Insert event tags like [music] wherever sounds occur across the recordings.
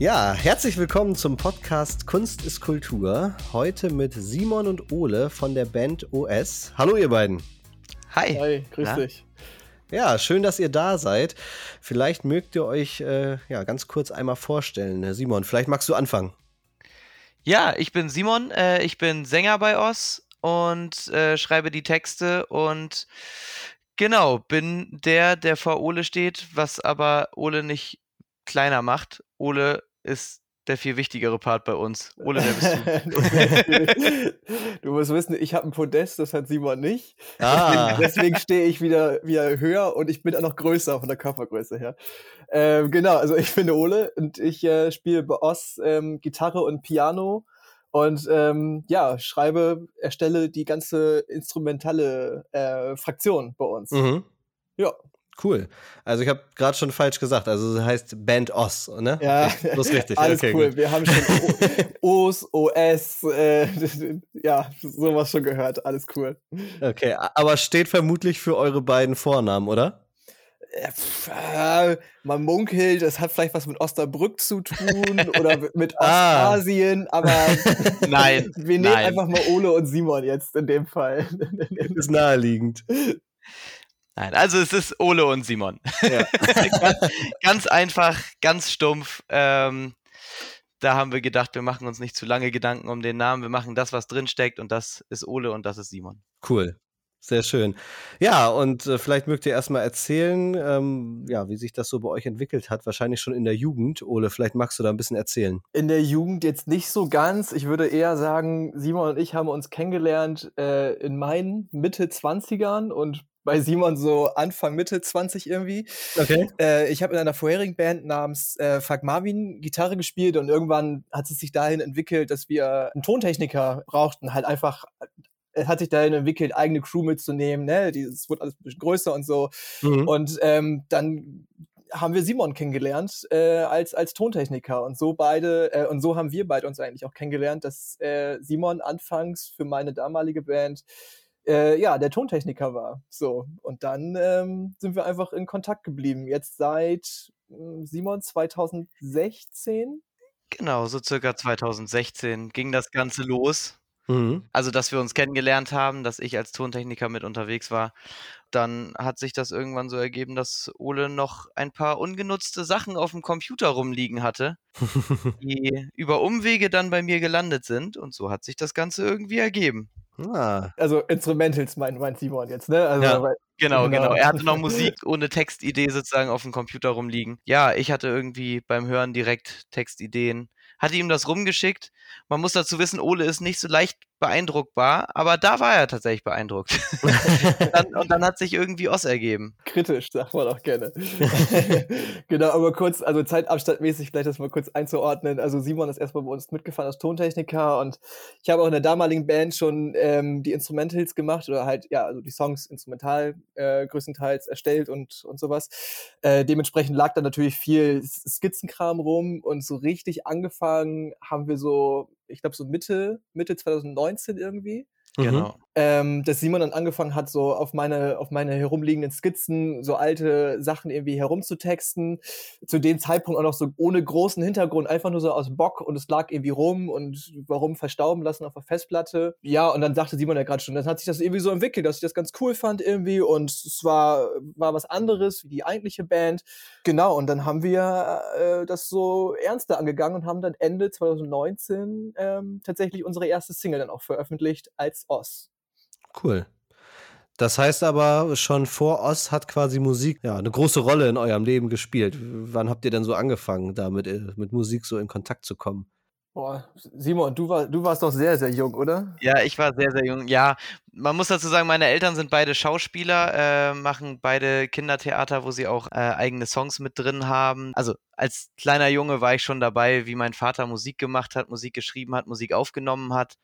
Ja, herzlich willkommen zum Podcast Kunst ist Kultur. Heute mit Simon und Ole von der Band OS. Hallo ihr beiden. Hi. Hi, grüß Na? dich. Ja, schön, dass ihr da seid. Vielleicht mögt ihr euch äh, ja, ganz kurz einmal vorstellen. Simon, vielleicht magst du anfangen. Ja, ich bin Simon, äh, ich bin Sänger bei Oz und äh, schreibe die Texte und genau, bin der, der vor Ole steht, was aber Ole nicht kleiner macht. Ole ist der viel wichtigere Part bei uns. Ole, wer bist du? [laughs] du musst wissen, ich habe ein Podest, das hat Simon nicht. Ah. [laughs] Deswegen stehe ich wieder, wieder höher und ich bin auch noch größer von der Körpergröße her. Ähm, genau, also ich bin Ole und ich äh, spiele bei Oz ähm, Gitarre und Piano und ähm, ja, schreibe, erstelle die ganze instrumentale äh, Fraktion bei uns. Mhm. Ja. Cool. Also ich habe gerade schon falsch gesagt. Also es heißt Band Oz, ne? Ja, das ist richtig. [laughs] alles okay, cool. gut. Wir haben schon [laughs] O's, OS, äh, [laughs] ja, sowas schon gehört. Alles cool. Okay, aber steht vermutlich für eure beiden Vornamen, oder? Äh, äh, man munkelt, das hat vielleicht was mit Osnabrück zu tun oder mit Ah. Ostasien, aber Nein, wir nehmen nein. einfach mal Ole und Simon jetzt in dem Fall. Ist naheliegend. Nein, also es ist Ole und Simon. Ja. [laughs] ganz, ganz einfach, ganz stumpf. Ähm, da haben wir gedacht, wir machen uns nicht zu lange Gedanken um den Namen. Wir machen das, was drinsteckt und das ist Ole und das ist Simon. Cool. Sehr schön. Ja, und äh, vielleicht mögt ihr erstmal erzählen, ähm, ja, wie sich das so bei euch entwickelt hat. Wahrscheinlich schon in der Jugend. Ole, vielleicht magst du da ein bisschen erzählen. In der Jugend jetzt nicht so ganz. Ich würde eher sagen, Simon und ich haben uns kennengelernt äh, in meinen Mitte 20ern und bei Simon so Anfang, Mitte 20 irgendwie. Okay. Äh, ich habe in einer vorherigen Band namens äh, Fuck Marvin Gitarre gespielt und irgendwann hat es sich dahin entwickelt, dass wir einen Tontechniker brauchten. Halt einfach, es hat sich dahin entwickelt, eigene Crew mitzunehmen. Ne? Es wurde alles ein bisschen größer und so. Mhm. Und ähm, dann haben wir Simon kennengelernt äh, als, als Tontechniker. Und so beide, äh, und so haben wir beide uns eigentlich auch kennengelernt, dass äh, Simon anfangs für meine damalige Band äh, ja, der Tontechniker war. So. Und dann ähm, sind wir einfach in Kontakt geblieben. Jetzt seit mh, Simon 2016. Genau, so circa 2016 ging das Ganze los. Mhm. Also, dass wir uns kennengelernt haben, dass ich als Tontechniker mit unterwegs war. Dann hat sich das irgendwann so ergeben, dass Ole noch ein paar ungenutzte Sachen auf dem Computer rumliegen hatte, [laughs] die über Umwege dann bei mir gelandet sind. Und so hat sich das Ganze irgendwie ergeben. Ah, Also Instrumentals meint mein Simon jetzt, ne? Also, Ja. weil, Genau, Genau. genau. Er hatte noch [laughs] Musik ohne Textidee sozusagen auf dem Computer rumliegen. Ja, ich hatte irgendwie beim Hören direkt Textideen. Hatte ihm das rumgeschickt. Man muss dazu wissen, Ole ist nicht so leicht beeindruckbar, aber da war er tatsächlich beeindruckt. [laughs] dann, und dann hat sich irgendwie Oss ergeben. kritisch, sagt man auch gerne. [laughs] genau, aber kurz, also zeitabstandmäßig vielleicht das mal kurz einzuordnen. Also Simon ist erstmal bei uns mitgefahren als Tontechniker und ich habe auch in der damaligen Band schon ähm, die Instrumentals gemacht oder halt, ja, also die Songs instrumental äh, größtenteils erstellt und, und sowas. Äh, dementsprechend lag da natürlich viel Skizzenkram rum und so richtig angefangen haben wir so, ich glaube so Mitte, Mitte 2019 irgendwie. Genau. ähm, dass Simon dann angefangen hat, so auf meine, auf meine herumliegenden Skizzen so alte Sachen irgendwie herumzutexten. Zu dem Zeitpunkt auch noch so ohne großen Hintergrund, einfach nur so aus Bock und es lag irgendwie rum und warum verstauben lassen auf der Festplatte. Ja, und dann sagte Simon ja gerade schon, dann hat sich das irgendwie so entwickelt, dass ich das ganz cool fand irgendwie und es war, war was anderes wie die eigentliche Band. Genau, und dann haben wir äh, das so ernster angegangen und haben dann Ende 2019 ähm, tatsächlich unsere erste Single dann auch veröffentlicht als Oz. Cool. Das heißt aber, schon vor Oz hat quasi Musik ja eine große Rolle in eurem Leben gespielt. Wann habt ihr denn so angefangen, damit äh, mit Musik so in Kontakt zu kommen? Boah, Simon, du, war, du warst doch sehr, sehr jung, oder? Ja, ich war sehr, sehr jung. Ja, man muss dazu sagen, meine Eltern sind beide Schauspieler, äh, machen beide Kindertheater, wo sie auch äh, eigene Songs mit drin haben. Also als kleiner Junge war ich schon dabei, wie mein Vater Musik gemacht hat, Musik geschrieben hat, Musik aufgenommen hat.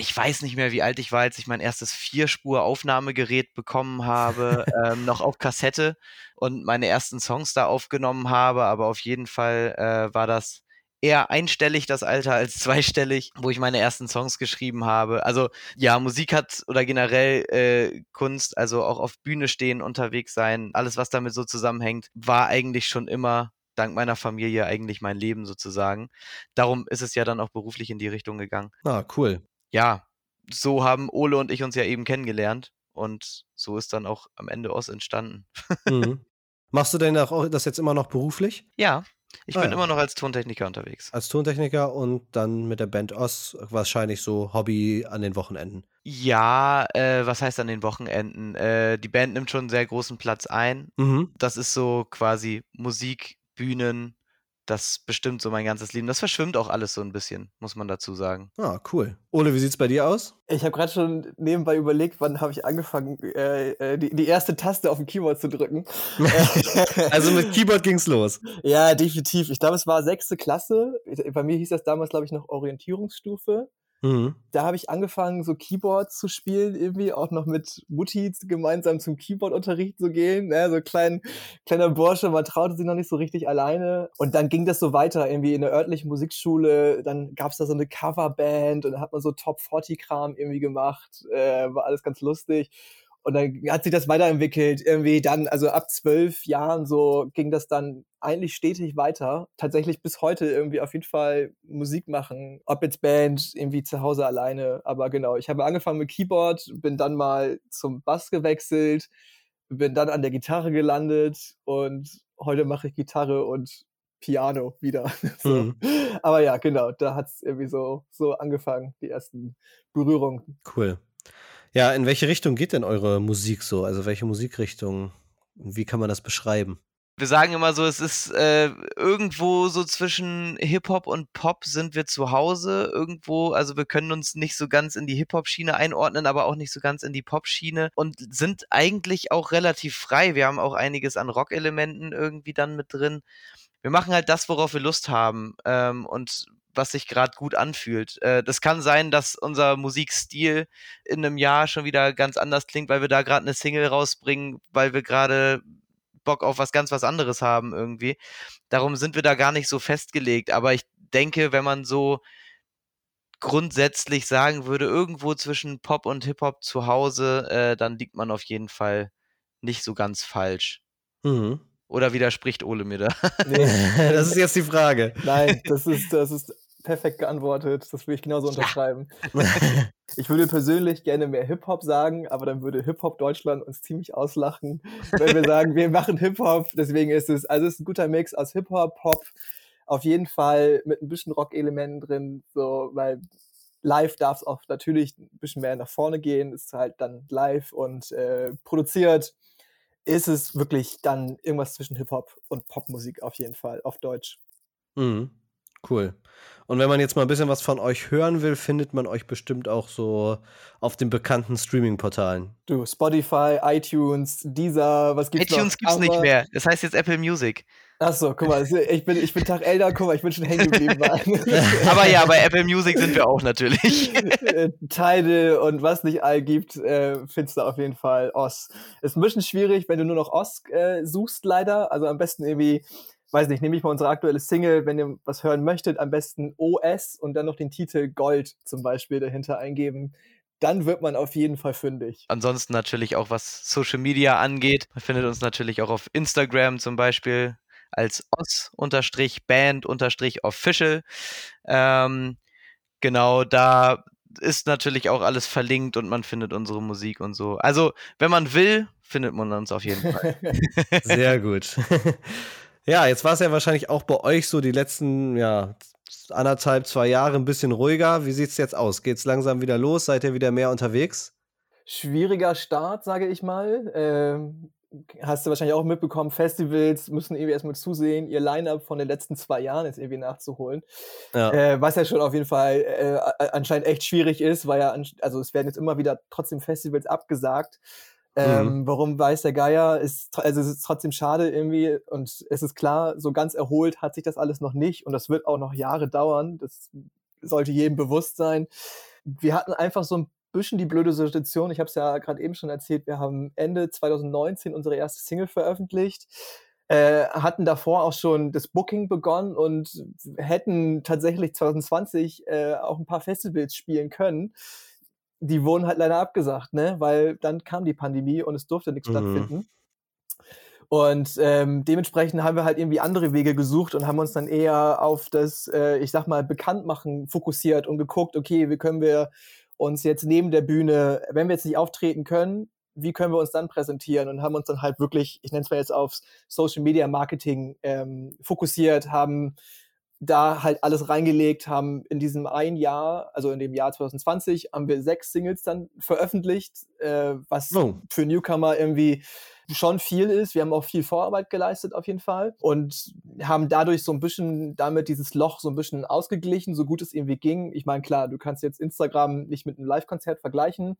Ich weiß nicht mehr, wie alt ich war, als ich mein erstes Vierspur-Aufnahmegerät bekommen habe, [laughs] ähm, noch auf Kassette und meine ersten Songs da aufgenommen habe. Aber auf jeden Fall äh, war das eher einstellig das Alter als [laughs] zweistellig, wo ich meine ersten Songs geschrieben habe. Also ja, Musik hat oder generell äh, Kunst, also auch auf Bühne stehen, unterwegs sein, alles was damit so zusammenhängt, war eigentlich schon immer dank meiner Familie eigentlich mein Leben sozusagen. Darum ist es ja dann auch beruflich in die Richtung gegangen. Ah, cool. Ja, so haben Ole und ich uns ja eben kennengelernt und so ist dann auch am Ende Oz entstanden. [laughs] Mhm. Machst du denn auch das jetzt immer noch beruflich? Ja, ich Ah, bin ja. immer noch als Tontechniker unterwegs. Als Tontechniker und dann mit der Band Oz wahrscheinlich so Hobby an den Wochenenden. Ja, äh, was heißt an den Wochenenden? Äh, die Band nimmt schon einen sehr großen Platz ein. Mhm. Das ist so quasi Musik, Bühnen, das bestimmt so mein ganzes Leben. Das verschwimmt auch alles so ein bisschen, muss man dazu sagen. Ah, cool. Ole, wie sieht's bei dir aus? Ich habe gerade schon nebenbei überlegt, wann habe ich angefangen, äh, äh, die, die erste Taste auf dem Keyboard zu drücken. [laughs] [laughs] Also mit Keyboard ging's los. ja, definitiv. Ich glaube, es war sechste Klasse. Bei mir hieß das damals, glaube ich, noch Orientierungsstufe. Mhm. Da habe ich angefangen, so Keyboard zu spielen, irgendwie auch noch mit Mutti gemeinsam zum Keyboardunterricht zu gehen. Ne? So klein, kleiner Bursche, man traute sich noch nicht so richtig alleine. Und dann ging das so weiter, irgendwie in der örtlichen Musikschule. Dann gab es da so eine Coverband und dann hat man so Top-40-Kram irgendwie gemacht. Äh, war alles ganz lustig. Und dann hat sich das weiterentwickelt. Irgendwie dann, also ab zwölf Jahren so ging das dann eigentlich stetig weiter. Tatsächlich bis heute irgendwie auf jeden Fall Musik machen. Ob jetzt Band, irgendwie zu Hause alleine. Aber genau, ich habe angefangen mit Keyboard, bin dann mal zum Bass gewechselt, bin dann an der Gitarre gelandet und heute mache ich Gitarre und Piano wieder. [laughs] so. Mhm. Aber ja, genau, da hat es irgendwie so, so angefangen, die ersten Berührungen. Cool. Ja, in welche Richtung geht denn eure Musik so? Also welche Musikrichtung? Wie kann man das beschreiben? Wir sagen immer so, es ist äh, irgendwo so zwischen Hip-Hop und Pop sind wir zu Hause. Irgendwo, also wir können uns nicht so ganz in die Hip-Hop-Schiene einordnen, aber auch nicht so ganz in die Pop-Schiene und sind eigentlich auch relativ frei. Wir haben auch einiges an Rock-Elementen irgendwie dann mit drin. Wir machen halt das, worauf wir Lust haben ähm, und was sich gerade gut anfühlt. Äh, das kann sein, dass unser Musikstil in einem Jahr schon wieder ganz anders klingt, weil wir da gerade eine Single rausbringen, weil wir gerade Bock auf was ganz was anderes haben irgendwie. Darum sind wir da gar nicht so festgelegt. Aber ich denke, wenn man so grundsätzlich sagen würde, irgendwo zwischen Pop und Hip-Hop zu Hause, äh, dann liegt man auf jeden Fall nicht so ganz falsch. Mhm. Oder widerspricht Ole mir da? [laughs] Nee, [laughs] das ist jetzt die Frage. Nein, das ist, das ist perfekt geantwortet. Das würde ich genauso unterschreiben. [laughs] Ich würde persönlich gerne mehr Hip-Hop sagen, aber dann würde Hip-Hop Deutschland uns ziemlich auslachen, wenn wir sagen, wir machen Hip-Hop. Deswegen ist es, also es ist ein guter Mix aus Hip-Hop, Pop, auf jeden Fall mit ein bisschen Rock-Elementen drin, so, weil live darf es auch natürlich ein bisschen mehr nach vorne gehen, ist halt dann live und äh, produziert ist es wirklich dann irgendwas zwischen Hip-Hop und Popmusik auf jeden Fall, auf Deutsch. Mhm. Cool. Und wenn man jetzt mal ein bisschen was von euch hören will, findet man euch bestimmt auch so auf den bekannten Streaming-Portalen. Du, Spotify, iTunes, Deezer, was gibt's iTunes noch? gibt's nicht Aber- mehr. Das heißt jetzt Apple Music. Achso, guck mal, ich bin, ich bin Tag älter, guck mal, ich bin schon hängen geblieben. [laughs] Aber ja, bei Apple Music sind wir auch natürlich. Äh, Tidal und was nicht all gibt, äh, findest du auf jeden Fall Oz. Ist ein bisschen schwierig, wenn du nur noch Oz äh, suchst, leider. Also am besten irgendwie, weiß nicht, nehme ich mal unsere aktuelle Single, wenn ihr was hören möchtet, am besten OS und dann noch den Titel Gold zum Beispiel dahinter eingeben. Dann wird man auf jeden Fall fündig. Ansonsten natürlich auch was Social Media angeht. Man findet uns natürlich auch auf Instagram zum Beispiel als os-band-official. Ähm, genau, da ist natürlich auch alles verlinkt und man findet unsere Musik und so. Also, wenn man will, findet man uns auf jeden Fall. [laughs] Sehr gut. [laughs] ja, jetzt war es ja wahrscheinlich auch bei euch so die letzten, ja, anderthalb, zwei Jahre ein bisschen ruhiger. Wie sieht's jetzt aus? Geht's langsam wieder los? Seid ihr wieder mehr unterwegs? Schwieriger Start, sage ich mal. Ähm, hast du wahrscheinlich auch mitbekommen, Festivals müssen irgendwie erstmal zusehen, ihr Line-Up von den letzten zwei Jahren jetzt irgendwie nachzuholen. Ja. Äh, was ja schon auf jeden Fall äh, anscheinend echt schwierig ist, weil ja, also es werden jetzt immer wieder trotzdem Festivals abgesagt. Ähm, Warum weiß der Geier? Ist, also es ist trotzdem schade irgendwie und es ist klar, so ganz erholt hat sich das alles noch nicht und das wird auch noch Jahre dauern. Das sollte jedem bewusst sein. Wir hatten einfach so ein bisschen die blöde Situation. Ich habe es ja gerade eben schon erzählt. Wir haben Ende 2019 unsere erste Single veröffentlicht äh, hatten davor auch schon das Booking begonnen und hätten tatsächlich 2020 äh, auch ein paar Festivals spielen können. Die wurden halt leider abgesagt, ne? weil dann kam die Pandemie und es durfte nichts Mhm. stattfinden. Und ähm, dementsprechend haben wir halt irgendwie andere Wege gesucht und haben uns dann eher auf das, äh, ich sag mal, Bekanntmachen fokussiert und geguckt, okay, wie können wir uns jetzt neben der Bühne, wenn wir jetzt nicht auftreten können, wie können wir uns dann präsentieren und haben uns dann halt wirklich, ich nenne es mal jetzt aufs Social Media Marketing ähm, fokussiert, haben da halt alles reingelegt, haben in diesem ein Jahr, also in dem Jahr 2020, haben wir sechs Singles dann veröffentlicht, äh, was oh. für Newcomer irgendwie schon viel ist. Wir haben auch viel Vorarbeit geleistet auf jeden Fall und haben dadurch so ein bisschen damit dieses Loch so ein bisschen ausgeglichen, so gut es irgendwie ging. Ich meine, klar, du kannst jetzt Instagram nicht mit einem Live-Konzert vergleichen,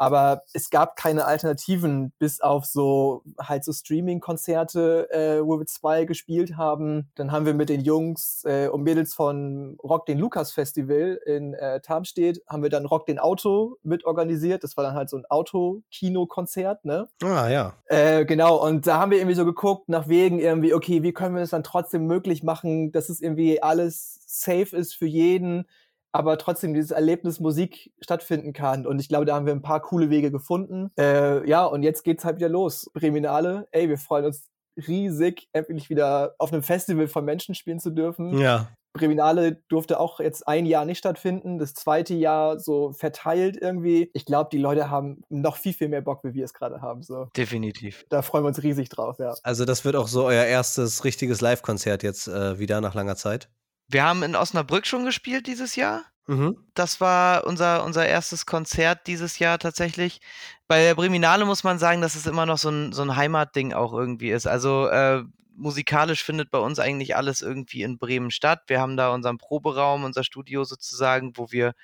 aber es gab keine Alternativen, bis auf so halt so Streaming-Konzerte, äh, wo wir zwei gespielt haben. Dann haben wir mit den Jungs äh, und Mädels von Rock den Lukas Festival in äh, Tarmstedt, haben wir dann Rock den Auto mit organisiert. Das war dann halt so ein Auto-Kino-Konzert, ne? Ah, ja. Äh, genau, und da haben wir irgendwie so geguckt, nach Wegen irgendwie, okay, wie können wir es dann trotzdem möglich machen, dass es irgendwie alles safe ist für jeden aber trotzdem dieses Erlebnis Musik stattfinden kann. Und ich glaube, da haben wir ein paar coole Wege gefunden. Äh, ja, und jetzt geht's halt wieder los. Breminale, ey, wir freuen uns riesig, endlich wieder auf einem Festival von Menschen spielen zu dürfen. Ja. Breminale durfte auch jetzt ein Jahr nicht stattfinden, das zweite Jahr so verteilt irgendwie. Ich glaube, die Leute haben noch viel, viel mehr Bock, wie wir es gerade haben. So. Definitiv. Da freuen wir uns riesig drauf, ja. Also, das wird auch so euer erstes richtiges Live-Konzert jetzt äh, wieder nach langer Zeit? Wir haben in Osnabrück schon gespielt dieses Jahr. Mhm. Das war unser, unser erstes Konzert dieses Jahr tatsächlich. Bei der Breminale muss man sagen, dass es immer noch so ein, so ein Heimatding auch irgendwie ist. Also äh, musikalisch findet bei uns eigentlich alles irgendwie in Bremen statt. Wir haben da unseren Proberaum, unser Studio sozusagen, wo wir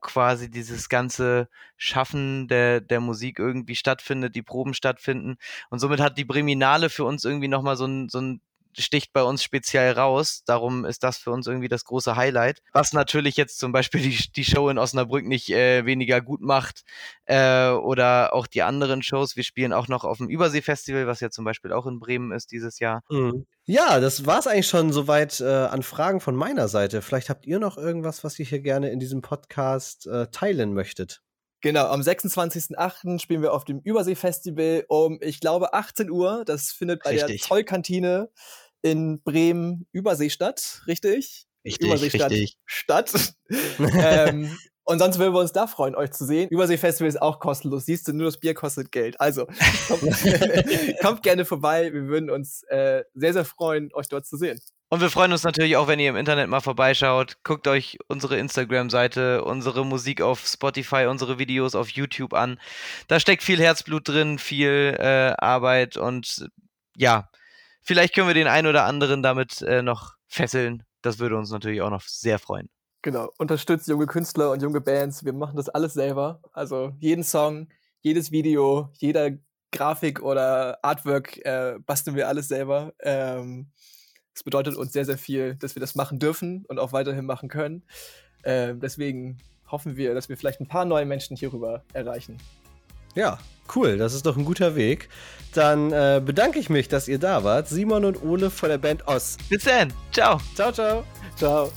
quasi dieses ganze Schaffen der, der Musik irgendwie stattfindet, die Proben stattfinden. Und somit hat die Breminale für uns irgendwie nochmal so ein, so ein sticht bei uns speziell raus. Darum ist das für uns irgendwie das große Highlight. Was natürlich jetzt zum Beispiel die, die Show in Osnabrück nicht äh, weniger gut macht äh, oder auch die anderen Shows. Wir spielen auch noch auf dem Überseefestival, was ja zum Beispiel auch in Bremen ist dieses Jahr. Mhm. Ja, das war es eigentlich schon soweit äh, an Fragen von meiner Seite. Vielleicht habt ihr noch irgendwas, was ihr hier gerne in diesem Podcast äh, teilen möchtet. Genau, am 26.08. spielen wir auf dem Überseefestival um, ich glaube, 18 Uhr. Das findet bei Richtig. der Zollkantine in Bremen Übersee statt, richtig? Richtig, Überseestadt richtig. Stadt. [laughs] ähm, und sonst würden wir uns da freuen, euch zu sehen. Überseefestival ist auch kostenlos. Siehst du, nur das Bier kostet Geld. Also, kommt, [laughs] kommt gerne vorbei. Wir würden uns äh, sehr, sehr freuen, euch dort zu sehen. Und wir freuen uns natürlich auch, wenn ihr im Internet mal vorbeischaut. Guckt euch unsere Instagram-Seite, unsere Musik auf Spotify, unsere Videos auf YouTube an. Da steckt viel Herzblut drin, viel äh, Arbeit und ja, vielleicht können wir den einen oder anderen damit äh, noch fesseln. Das würde uns natürlich auch noch sehr freuen. Genau, unterstützt junge Künstler und junge Bands. Wir machen das alles selber. Also jeden Song, jedes Video, jeder Grafik oder Artwork äh, basteln wir alles selber. Ähm, das bedeutet uns sehr, sehr viel, dass wir das machen dürfen und auch weiterhin machen können. Äh, deswegen hoffen wir, dass wir vielleicht ein paar neue Menschen hierüber erreichen. Ja, cool, das ist doch ein guter Weg. Dann äh, bedanke ich mich, dass ihr da wart. Simon und Ole von der Band Oz. Bis dann. Ciao. Ciao, ciao. Ciao.